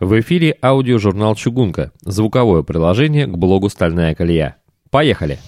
В эфире аудиожурнал «Чугунка» – звуковое приложение к блогу «Стальная колея». Поехали!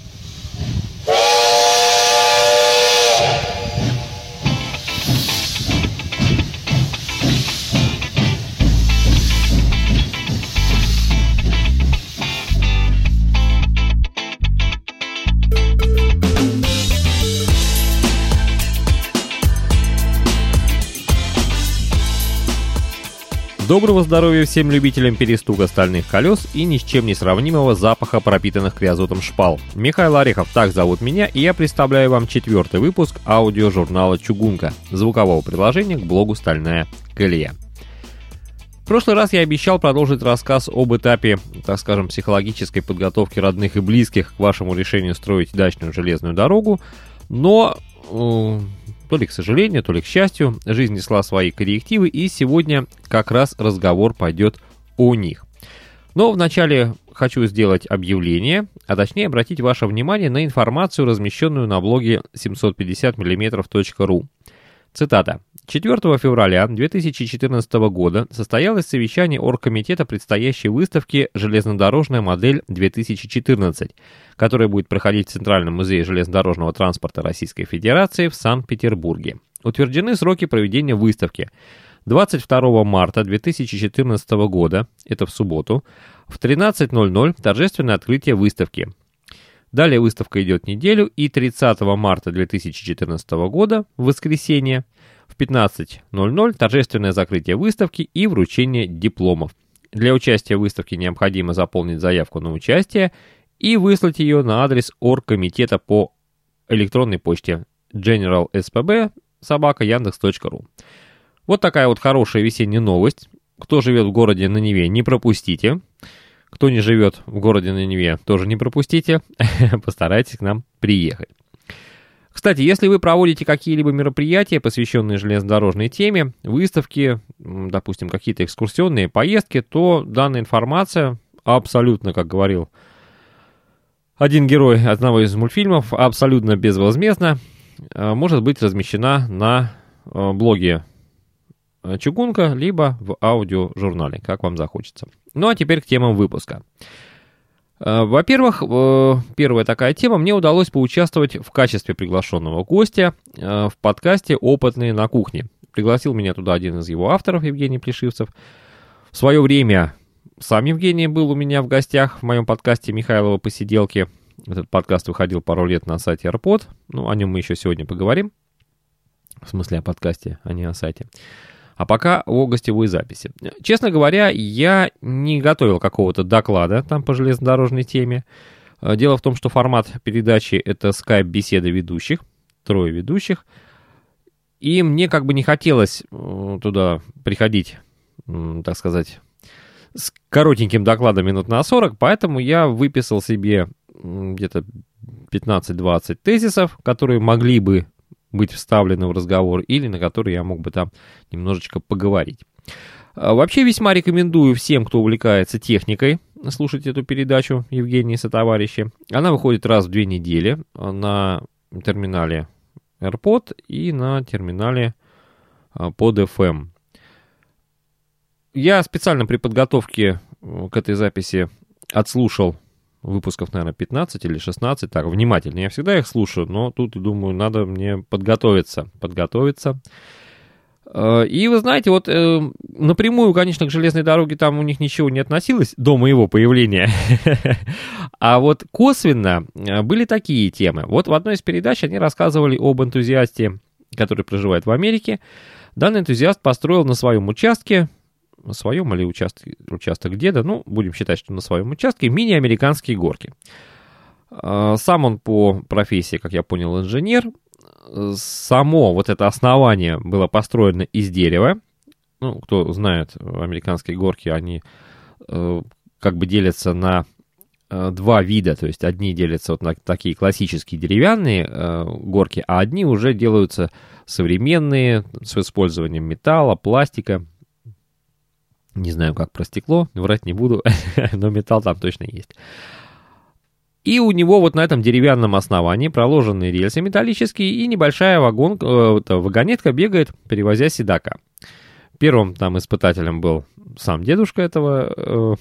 Доброго здоровья всем любителям перестука стальных колес и ни с чем не сравнимого запаха пропитанных крязотом шпал. Михаил Орехов, так зовут меня, и я представляю вам четвертый выпуск аудиожурнала «Чугунка» звукового приложения к блогу «Стальная колея». В прошлый раз я обещал продолжить рассказ об этапе, так скажем, психологической подготовки родных и близких к вашему решению строить дачную железную дорогу, но э, то ли к сожалению, то ли к счастью, жизнь несла свои коррективы, и сегодня как раз разговор пойдет о них. Но вначале хочу сделать объявление, а точнее обратить ваше внимание на информацию, размещенную на блоге 750mm.ru. Цитата. 4 февраля 2014 года состоялось совещание оргкомитета предстоящей выставки «Железнодорожная модель-2014», которая будет проходить в Центральном музее железнодорожного транспорта Российской Федерации в Санкт-Петербурге. Утверждены сроки проведения выставки. 22 марта 2014 года, это в субботу, в 13.00 торжественное открытие выставки. Далее выставка идет неделю, и 30 марта 2014 года, в воскресенье, в 15.00 торжественное закрытие выставки и вручение дипломов. Для участия в выставке необходимо заполнить заявку на участие и выслать ее на адрес оргкомитета по электронной почте generalspb собака. Вот такая вот хорошая весенняя новость. Кто живет в городе на Неве, не пропустите. Кто не живет в городе на Неве, тоже не пропустите. Постарайтесь к нам приехать. Кстати, если вы проводите какие-либо мероприятия, посвященные железнодорожной теме, выставки, допустим, какие-то экскурсионные поездки, то данная информация абсолютно, как говорил один герой одного из мультфильмов, абсолютно безвозмездно э, может быть размещена на э, блоге Э, чугунка, либо в аудиожурнале, как вам захочется. Ну а теперь к темам выпуска. Э, во-первых, э, первая такая тема, мне удалось поучаствовать в качестве приглашенного гостя в подкасте «Опытные на кухне». Пригласил меня туда один из его авторов, Евгений Плешивцев. В свое время сам Евгений был у меня в гостях в моем подкасте «Михайлова посиделки». Этот подкаст выходил пару лет на сайте AirPod. Ну, о нем мы еще сегодня поговорим. В смысле о подкасте, а не о сайте. А пока о гостевой записи. Честно говоря, я не готовил какого-то доклада там по железнодорожной теме. Э, дело в том, что формат передачи это скайп-беседа ведущих, трое ведущих. И мне как бы не хотелось э, туда приходить, так сказать, с коротеньким докладом минут на 40, поэтому я выписал себе где-то 15-20 тезисов, которые могли бы быть вставлены в разговор, или на который я мог бы там немножечко поговорить. А, вообще весьма рекомендую всем, кто увлекается техникой, слушать эту передачу Евгения Сотоварища. Она выходит раз в две недели на терминале AirPod и на терминале а, под FM. Я специально при подготовке э, к этой записи отслушал выпусков, наверное, 15 или 16, так, внимательно. Я всегда их слушаю, но тут, думаю, надо мне подготовиться, подготовиться. Э, и вы знаете, вот э, напрямую, конечно, к железной дороге там у них ничего не относилось до моего появления. А вот косвенно э, были такие темы. Вот в одной из передач они рассказывали об энтузиасте, который проживает в Америке. Данный энтузиаст построил на своем участке своем или участок, участок деда, ну, будем считать, что на своем участке, мини-американские горки. А, сам он по профессии, как я понял, инженер. Само вот это основание было построено из дерева. Ну, кто знает, американские горки, они э, как бы делятся на э, два вида, то есть одни делятся вот на такие классические деревянные э, горки, а одни уже делаются современные с использованием металла, пластика, не знаю, как про стекло, врать не буду, но металл там точно есть. И у него вот на этом деревянном основании проложены рельсы металлические, и небольшая вагон, э, вагонетка бегает, перевозя седока. первым там испытателем был сам дедушка этого э,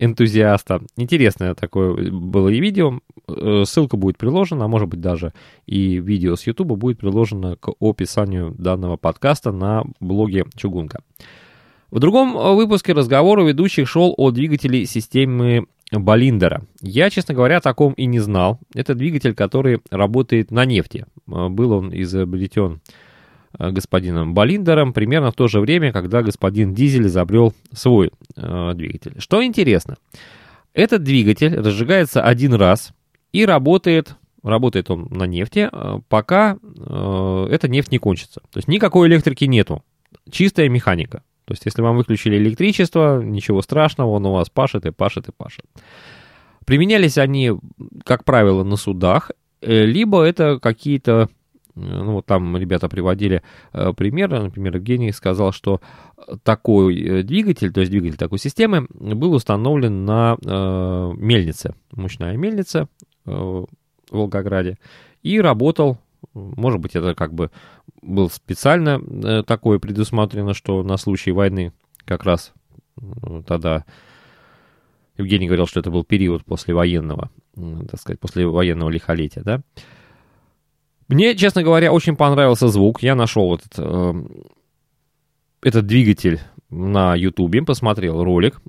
энтузиаста. Интересное такое было и видео. Э, ссылка будет приложена, а может быть даже и видео с YouTube будет приложено к описанию данного подкаста на блоге Чугунка. В другом выпуске разговор у ведущих шел о двигателе системы Болиндера. Я, честно говоря, о таком и не знал. Это двигатель, который работает на нефти. Э, был он изобретен э, господином Болиндером примерно в то же время, когда господин Дизель изобрел свой э, двигатель. Что интересно, этот двигатель разжигается один раз и работает, работает он на нефти, э, пока э, эта нефть не кончится. То есть никакой электрики нету, чистая механика. То есть, если вам выключили электричество, ничего страшного, он у вас пашет и пашет и пашет. Применялись они, как правило, на судах, э, либо это какие-то, э, ну вот там ребята приводили э, примеры, например, Евгений сказал, что такой двигатель, то есть двигатель такой системы, был установлен на мельнице, мощная мельница в Волгограде, и работал может быть, это как бы был специально э, такое предусмотрено, что на случай войны как раз э, тогда Евгений говорил, что это был период после военного, так сказать, после военного лихолетия, да. Мне, честно говоря, очень понравился звук. Я нашел этот, э, этот двигатель на Ютубе, посмотрел ролик.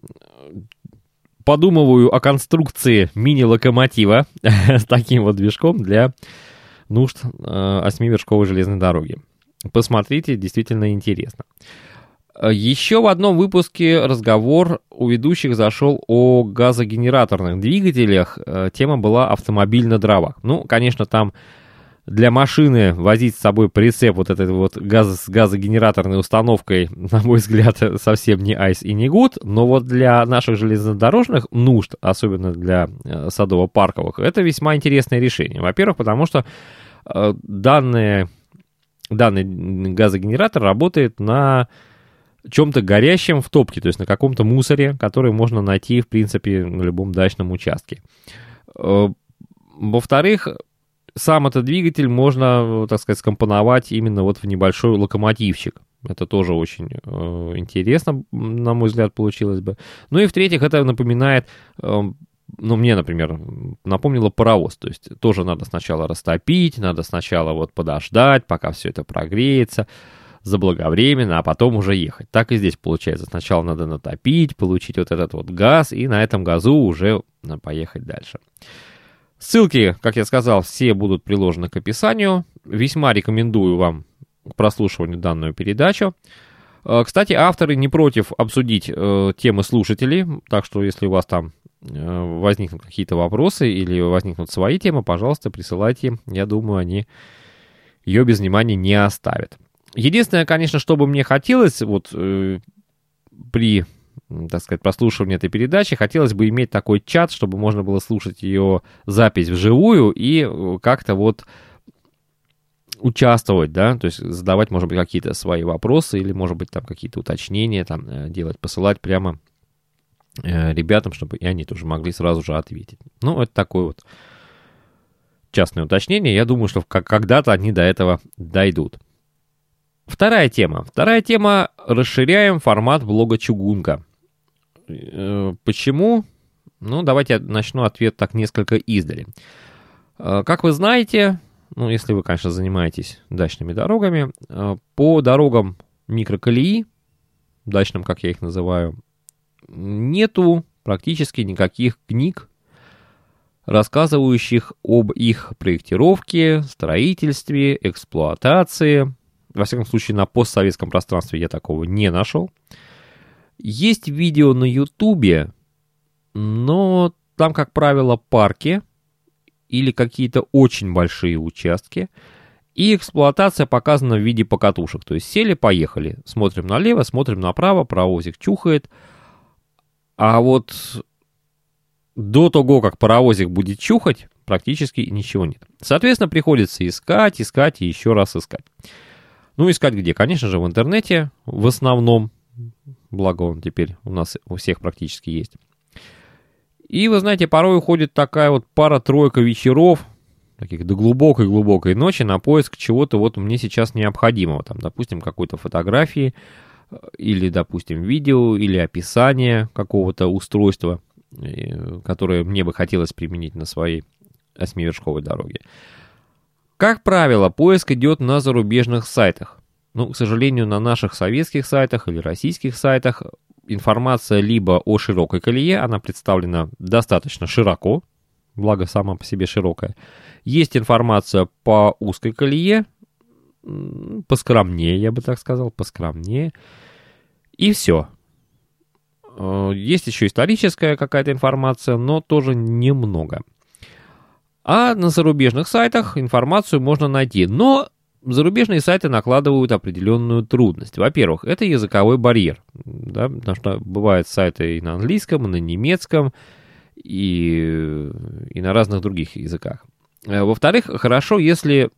Подумываю о конструкции мини-локомотива с таким вот движком для нужд э, осьмивершковой железной дороги. Посмотрите, действительно интересно. Еще в одном выпуске разговор у ведущих зашел о газогенераторных двигателях. Э, тема была автомобиль на дровах. Ну, конечно, там для машины возить с собой прицеп вот этой вот газ, с газогенераторной установкой, на мой взгляд, совсем не айс и не гуд, но вот для наших железнодорожных нужд, особенно для э, садово-парковых, это весьма интересное решение. Во-первых, потому что э, данные, данный газогенератор работает на чем-то горящем в топке, то есть на каком-то мусоре, который можно найти, в принципе, на любом дачном участке. Э, во-вторых, сам этот двигатель можно, так сказать, скомпоновать именно вот в небольшой локомотивчик. Это тоже очень э, интересно, на мой взгляд, получилось бы. Ну и в-третьих, это напоминает, э, ну мне, например, напомнило паровоз. То есть тоже надо сначала растопить, надо сначала вот подождать, пока все это прогреется заблаговременно, а потом уже ехать. Так и здесь получается. Сначала надо натопить, получить вот этот вот газ, и на этом газу уже поехать дальше. Ссылки, как я сказал, все будут приложены к описанию. Весьма рекомендую вам к прослушиванию данную передачу. Э, кстати, авторы не против обсудить э, темы слушателей, так что если у вас там э, возникнут какие-то вопросы или возникнут свои темы, пожалуйста, присылайте. Я думаю, они ее без внимания не оставят. Единственное, конечно, что бы мне хотелось вот э, при так сказать, прослушивания этой передачи, хотелось бы иметь такой чат, чтобы можно было слушать ее запись вживую и э, как-то вот участвовать, да, то есть задавать, может быть, какие-то свои вопросы или, может быть, там какие-то уточнения там э, делать, посылать прямо э, ребятам, чтобы и они тоже могли сразу же ответить. Ну, это такое вот частное уточнение. Я думаю, что когда-то они до этого дойдут. Вторая тема. Вторая тема. Расширяем формат блога Чугунка. Э, почему? Ну, давайте я начну ответ так несколько издали. Э, как вы знаете, ну, если вы, конечно, занимаетесь дачными дорогами, э, по дорогам микроколеи, дачным, как я их называю, нету практически никаких книг, рассказывающих об их проектировке, строительстве, эксплуатации. Во всяком случае, на постсоветском пространстве я такого не нашел. Есть видео на Ютубе, но там, как правило, парки или какие-то очень большие участки, и эксплуатация показана в виде покатушек. То есть сели, поехали. Смотрим налево, смотрим направо, паровозик чухает. А вот до того, как паровозик будет чухать, практически ничего нет. Соответственно, приходится искать, искать и еще раз искать. Ну, искать где? Конечно же, в интернете в основном благо он теперь у нас у всех практически есть. И, вы знаете, порой уходит такая вот пара-тройка вечеров, таких до глубокой-глубокой ночи на поиск чего-то вот мне сейчас необходимого. Там, допустим, какой-то фотографии, или, допустим, видео, или описание какого-то устройства, которое мне бы хотелось применить на своей осьмивершковой дороге. Как правило, поиск идет на зарубежных сайтах. Ну, к сожалению, на наших советских сайтах или российских сайтах информация либо о широкой колее, она представлена достаточно широко, благо сама по себе широкая. Есть информация по узкой колее, поскромнее, я бы так сказал, поскромнее. И все. Э, есть еще историческая какая-то информация, но тоже немного. А на зарубежных сайтах информацию можно найти. Но зарубежные сайты накладывают определенную трудность. Во-первых, это языковой барьер. Да, потому что бывают сайты и на английском, и на немецком, и, и на разных других языках. Э, во-вторых, хорошо, если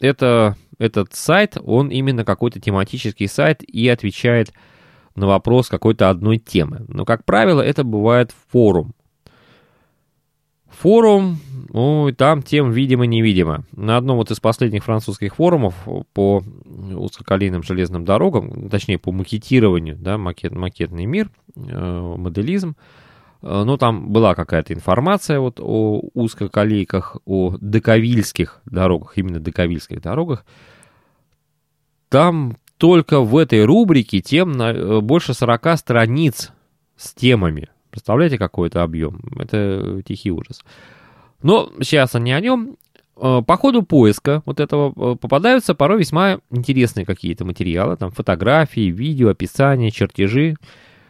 это, этот сайт, он именно какой-то тематический сайт и отвечает на вопрос какой-то одной темы. Но, как правило, это бывает форум. Форум, ну, там тем видимо-невидимо. На одном вот из последних французских форумов по узкоколейным железным дорогам, точнее, по макетированию, да, макет, макетный мир, э, моделизм, э, ну, там была какая-то информация вот о узкоколейках, о дековильских дорогах, именно дековильских дорогах. Там только в этой рубрике тем на, э, больше 40 страниц с темами. Представляете, какой это объем? Это тихий ужас. Но сейчас не о нем. Э, по ходу поиска вот этого э, попадаются порой весьма интересные какие-то материалы, там фотографии, видео, описания, чертежи.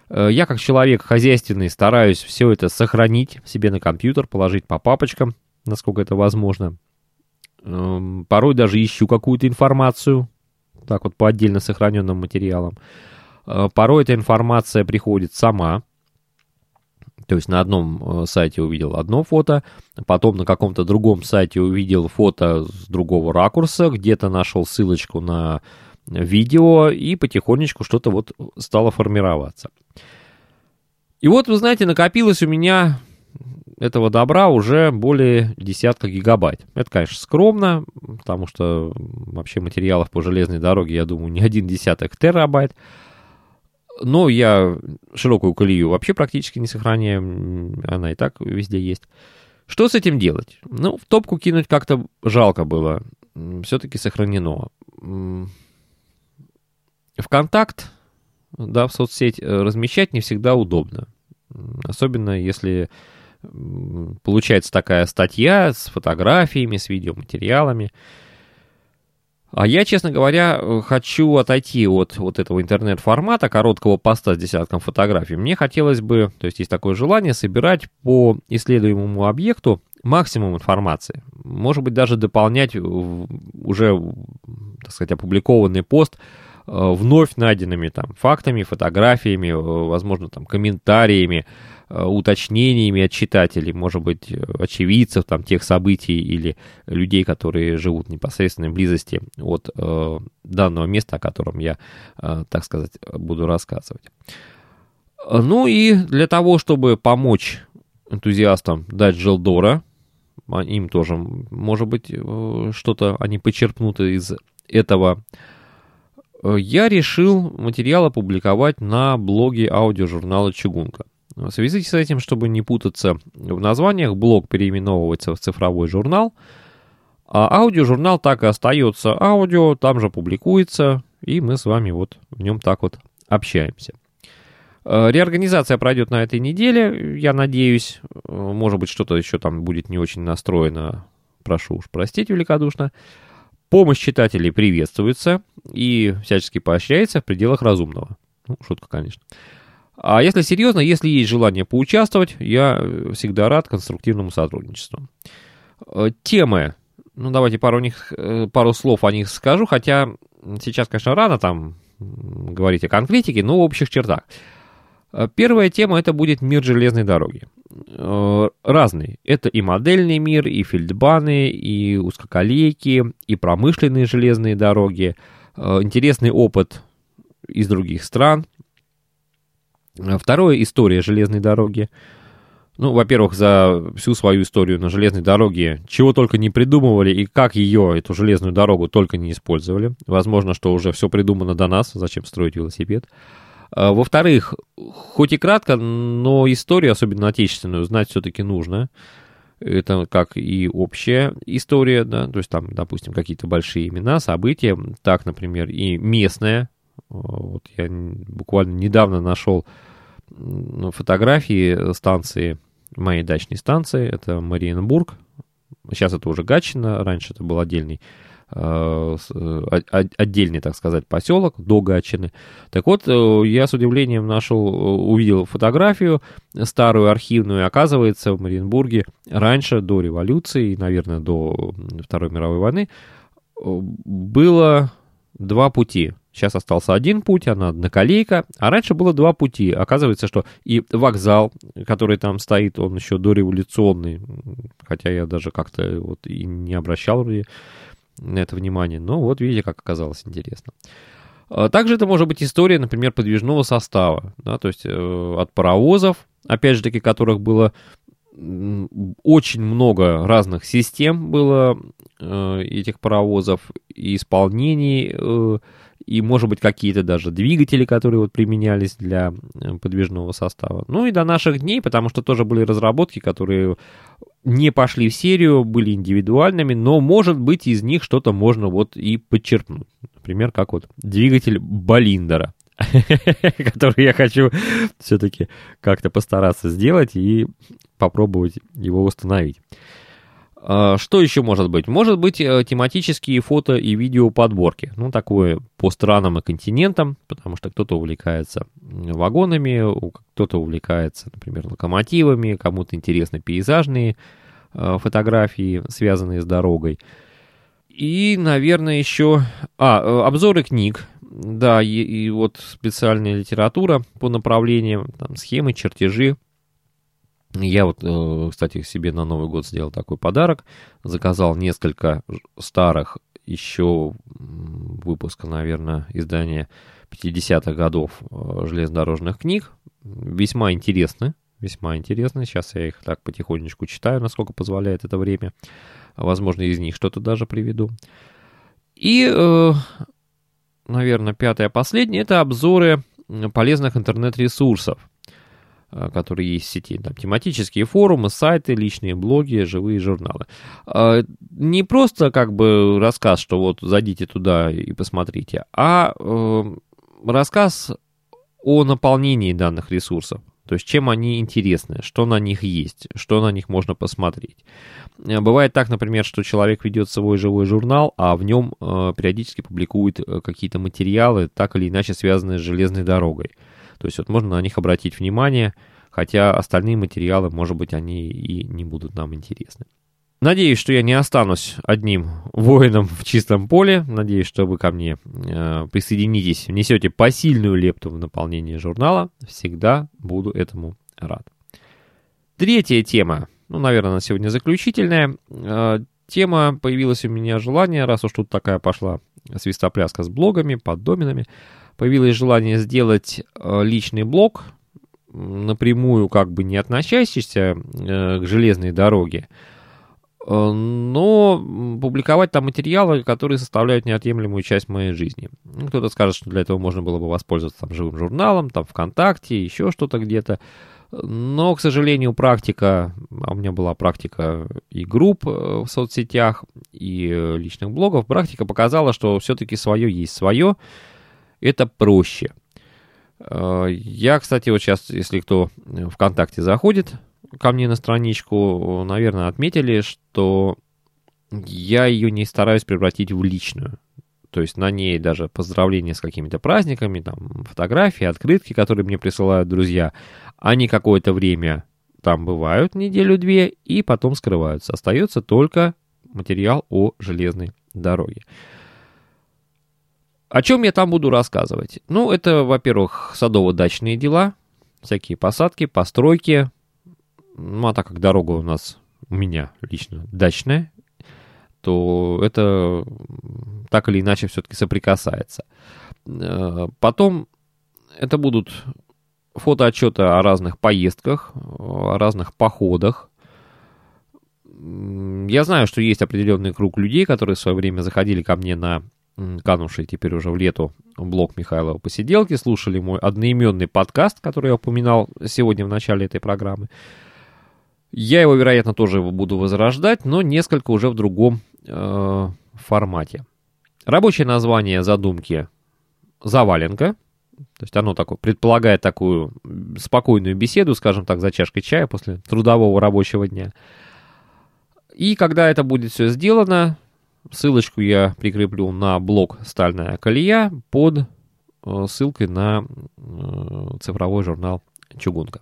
Я как человек хозяйственный стараюсь все это сохранить себе на компьютер, положить по папочкам, насколько это возможно. Эм, порой даже ищу какую-то информацию, так вот по отдельно сохраненным материалам. Э, порой эта информация приходит сама, то есть на одном э, сайте увидел одно фото, потом на каком-то другом сайте увидел фото с другого ракурса, где-то нашел ссылочку на видео, и потихонечку что-то вот стало формироваться. И вот, вы знаете, накопилось у меня этого добра уже более десятка гигабайт. Это, конечно, скромно, потому что вообще материалов по железной дороге, я думаю, не один десяток терабайт. Но я широкую колею вообще практически не сохраняю, она и так везде есть. Что с этим делать? Ну, в топку кинуть как-то жалко было. Все-таки сохранено. В контакт, да, в соцсеть э, размещать не всегда удобно. Особенно если получается такая статья с фотографиями, с видеоматериалами. А я, честно говоря, хочу отойти от вот этого интернет-формата, короткого поста с десятком фотографий. Мне хотелось бы, то есть есть такое желание, собирать по исследуемому объекту максимум информации. Может быть, даже дополнять уже, так сказать, опубликованный пост э, вновь найденными там фактами, фотографиями, э, возможно, там комментариями, Э, уточнениями от читателей, может быть, очевидцев там, тех событий или людей, которые живут в непосредственной близости от э, данного места, о котором я, э, так сказать, буду рассказывать. Ну и для того, чтобы помочь энтузиастам дать Желдора, а им тоже, может быть, э, что-то они почерпнут из этого, я решил материал опубликовать на блоге аудиожурнала «Чугунка». В связи с этим, чтобы не путаться в названиях, блог переименовывается в цифровой журнал, а аудиожурнал так и остается аудио, там же публикуется, и мы с вами вот в нем так вот общаемся. Э, реорганизация пройдет на этой неделе, я надеюсь. Э, может быть, что-то еще там будет не очень настроено. Прошу уж простить великодушно. Помощь читателей приветствуется и всячески поощряется в пределах разумного. Ну, шутка, конечно. А если серьезно, если есть желание поучаствовать, я э, всегда рад конструктивному сотрудничеству. Э, темы. Ну, давайте пару, них, э, пару слов о них скажу, хотя сейчас, конечно, рано там говорить о конкретике, но в общих чертах. Первая тема это будет мир железной дороги. Разный. Это и модельный мир, и фельдбаны, и узкоколейки, и промышленные железные дороги. Интересный опыт из других стран – Второе – история железной дороги. ну, во-первых, за всю свою историю на железной дороге, чего только не придумывали и как ее, эту железную дорогу, только не использовали. Возможно, что уже все придумано до нас, зачем строить велосипед. А, во-вторых, хоть и кратко, но историю, особенно отечественную, знать все-таки нужно. Это как и общая история, да, то есть там, допустим, какие-то большие имена, события, так, например, и местная. Вот я буквально недавно нашел фотографии станции моей дачной станции. Это Мариенбург. Сейчас это уже Гатчина, раньше это был отдельный э, отдельный, так сказать, поселок до Гатчины. Так вот, э, я с удивлением нашел, э, увидел фотографию старую архивную. Оказывается, в Мариенбурге раньше, до революции, наверное, до Второй мировой войны, было два пути – Сейчас остался один путь, она одноколейка, а раньше было два пути. Оказывается, что и вокзал, который там стоит, он еще дореволюционный, хотя я даже как-то вот и не обращал на это внимание. Но вот видите, как оказалось интересно. А также это может быть история, например, подвижного состава, да, то есть э, от паровозов, опять же таки, которых было очень много разных систем было э, этих паровозов и исполнений э, и, может быть, какие-то даже двигатели, которые вот применялись для э, подвижного состава. Ну и до наших дней, потому что тоже были разработки, которые не пошли в серию, были индивидуальными, но, может быть, из них что-то можно вот и подчеркнуть. Например, как вот двигатель Болиндера, который я хочу все-таки как-то постараться сделать и попробовать его установить. А, что еще может быть? Может быть э, тематические фото и видео подборки. Ну, такое по странам и континентам, потому что кто-то увлекается вагонами, кто-то увлекается, например, локомотивами, кому-то интересны пейзажные э, фотографии, связанные с дорогой. И, наверное, еще... А, э, обзоры книг. Да, и, и вот специальная литература по направлениям, там, схемы, чертежи, я вот, э, кстати, себе на Новый год сделал такой подарок. Заказал несколько старых еще выпуска, наверное, издания 50-х годов э, железнодорожных книг. Весьма интересны, весьма интересны. Сейчас я их так потихонечку читаю, насколько позволяет это время. Возможно, из них что-то даже приведу. И, э, наверное, пятое, последнее, это обзоры полезных интернет-ресурсов. Э, которые есть в сети. Там тематические форумы, сайты, личные блоги, живые журналы. А, не просто как бы рассказ, что вот зайдите туда и посмотрите, а э, рассказ о наполнении данных ресурсов. То есть чем они интересны, что на них есть, что на них можно посмотреть. Э, бывает так, например, что человек ведет свой живой журнал, а в нем э, периодически публикует какие-то материалы, так или иначе связанные с железной дорогой. То есть вот можно на них обратить внимание, хотя остальные материалы, может быть, они и не будут нам интересны. Надеюсь, что я не останусь одним воином в чистом поле. Надеюсь, что вы ко мне э, присоединитесь, внесете посильную лепту в наполнение журнала. Всегда буду этому рад. Третья тема, ну, наверное, на сегодня заключительная. Э, тема появилась у меня желание, раз уж тут такая пошла свистопляска с блогами, под доменами появилось желание сделать э, личный блог, напрямую как бы не относящийся э, к железной дороге, э, но публиковать там материалы, которые составляют неотъемлемую часть моей жизни. Ну, кто-то скажет, что для этого можно было бы воспользоваться там живым журналом, там ВКонтакте, еще что-то где-то. Но, к сожалению, практика, а у меня была практика и групп в соцсетях, и личных блогов, практика показала, что все-таки свое есть свое, это проще. Э, я, кстати, вот сейчас, если кто ВКонтакте заходит ко мне на страничку, наверное, отметили, что я ее не стараюсь превратить в личную. То есть на ней даже поздравления с какими-то праздниками, там фотографии, открытки, которые мне присылают друзья, они какое-то время там бывают, неделю-две, и потом скрываются. Остается только материал о железной дороге. О чем я там буду рассказывать? Ну, это, во-первых, садово-дачные дела, всякие посадки, постройки. Ну, а так как дорога у нас, у меня лично дачная, то это так или иначе все-таки соприкасается. Э, потом это будут фотоотчеты о разных поездках, о разных походах. Я знаю, что есть определенный круг людей, которые в свое время заходили ко мне на канувший теперь уже в лету блог Михайлова посиделки, слушали мой одноименный подкаст, который я упоминал сегодня в начале этой программы. Я его, вероятно, тоже буду возрождать, но несколько уже в другом э, формате. Рабочее название задумки «Заваленка». То есть оно такое, предполагает такую спокойную беседу, скажем так, за чашкой чая после трудового рабочего дня. И когда это будет все сделано, ссылочку я прикреплю на блог «Стальная колея» под э, ссылкой на э, цифровой журнал «Чугунка».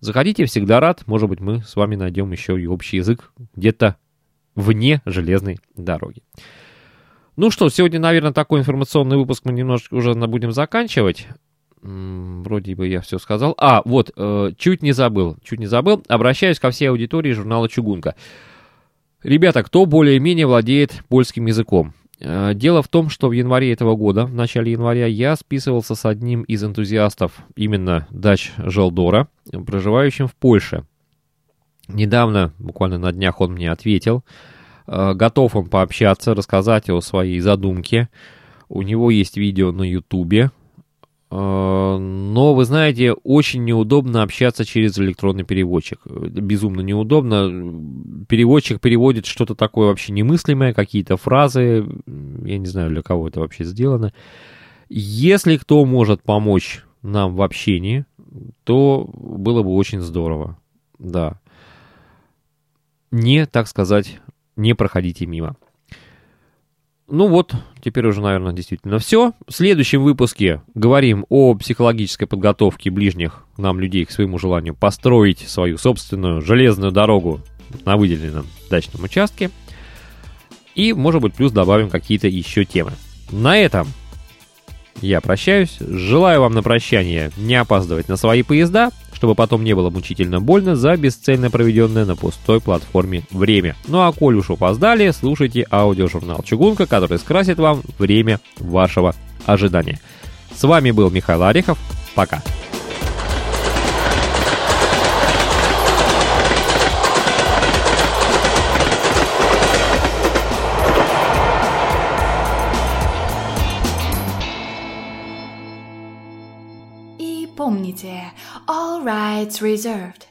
Заходите, всегда рад. Может быть, мы с вами найдем еще и общий язык где-то вне железной дороги. Ну что, сегодня, наверное, такой информационный выпуск мы немножечко уже будем заканчивать. Вроде бы я все сказал. А, вот, э, чуть не забыл, чуть не забыл. Обращаюсь ко всей аудитории журнала «Чугунка». Ребята, кто более-менее владеет польским языком? Э, дело в том, что в январе этого года, в начале января, я списывался с одним из энтузиастов именно дач Желдора, проживающим в Польше. Недавно, буквально на днях, он мне ответил. Э, готов он пообщаться, рассказать о своей задумке. У него есть видео на Ютубе, но, вы знаете, очень неудобно общаться через электронный переводчик. Безумно неудобно. Переводчик переводит что-то такое вообще немыслимое, какие-то фразы. Я не знаю, для кого это вообще сделано. Если кто может помочь нам в общении, то было бы очень здорово. Да. Не, так сказать, не проходите мимо. Ну вот, теперь уже, наверное, действительно все. В следующем выпуске говорим о психологической подготовке ближних нам людей к своему желанию построить свою собственную железную дорогу на выделенном дачном участке. И, может быть, плюс добавим какие-то еще темы. На этом я прощаюсь. Желаю вам на прощание не опаздывать на свои поезда, чтобы потом не было мучительно больно за бесцельно проведенное на пустой платформе время. Ну а коль уж опоздали, слушайте аудиожурнал «Чугунка», который скрасит вам время вашего ожидания. С вами был Михаил Орехов. Пока. Помните, rights reserved.